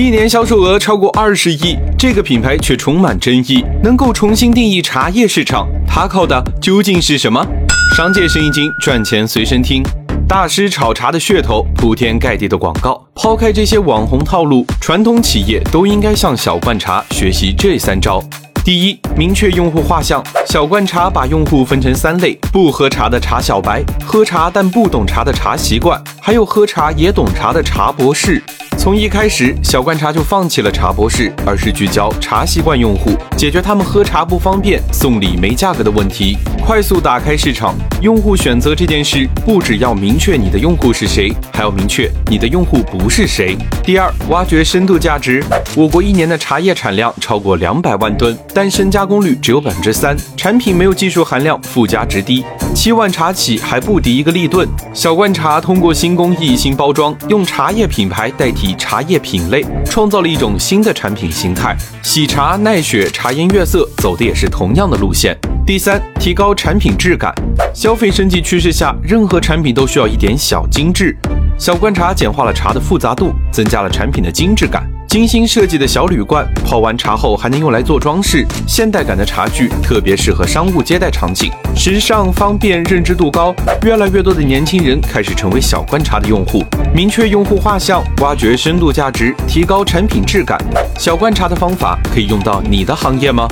一年销售额超过二十亿，这个品牌却充满争议，能够重新定义茶叶市场，它靠的究竟是什么？商界生意经，赚钱随身听。大师炒茶的噱头，铺天盖地的广告。抛开这些网红套路，传统企业都应该向小罐茶学习这三招。第一，明确用户画像。小罐茶把用户分成三类：不喝茶的茶小白，喝茶但不懂茶的茶习惯，还有喝茶也懂茶的茶博士。从一开始，小罐茶就放弃了茶博士，而是聚焦茶习惯用户，解决他们喝茶不方便、送礼没价格的问题，快速打开市场。用户选择这件事，不只要明确你的用户是谁，还要明确你的用户不是谁。第二，挖掘深度价值。我国一年的茶叶产量超过两百万吨，但深加工率只有百分之三，产品没有技术含量，附加值低。七万茶企还不敌一个立顿。小罐茶通过新工艺、新包装，用茶叶品牌代替茶叶品类，创造了一种新的产品形态。喜茶、奈雪、茶颜悦色走的也是同样的路线。第三，提高产品质感。消费升级趋势下，任何产品都需要一点小精致。小观察简化了茶的复杂度，增加了产品的精致感。精心设计的小铝罐，泡完茶后还能用来做装饰，现代感的茶具特别适合商务接待场景，时尚方便，认知度高，越来越多的年轻人开始成为小罐茶的用户。明确用户画像，挖掘深度价值，提高产品质感。小罐茶的方法可以用到你的行业吗？